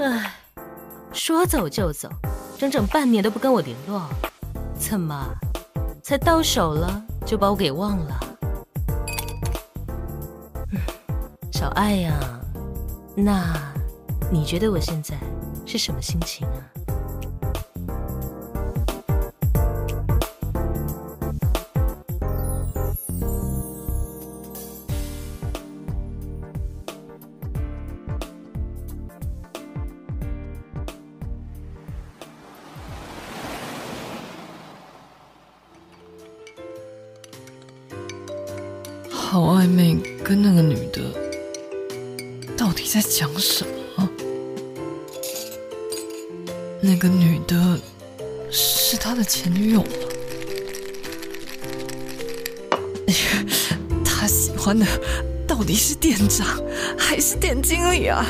唉，说走就走，整整半年都不跟我联络，怎么才到手了就把我给忘了？小爱呀，那你觉得我现在是什么心情啊？好暧昧，跟那个女的到底在讲什么？那个女的是他的前女友吗？他喜欢的到底是店长还是店经理啊？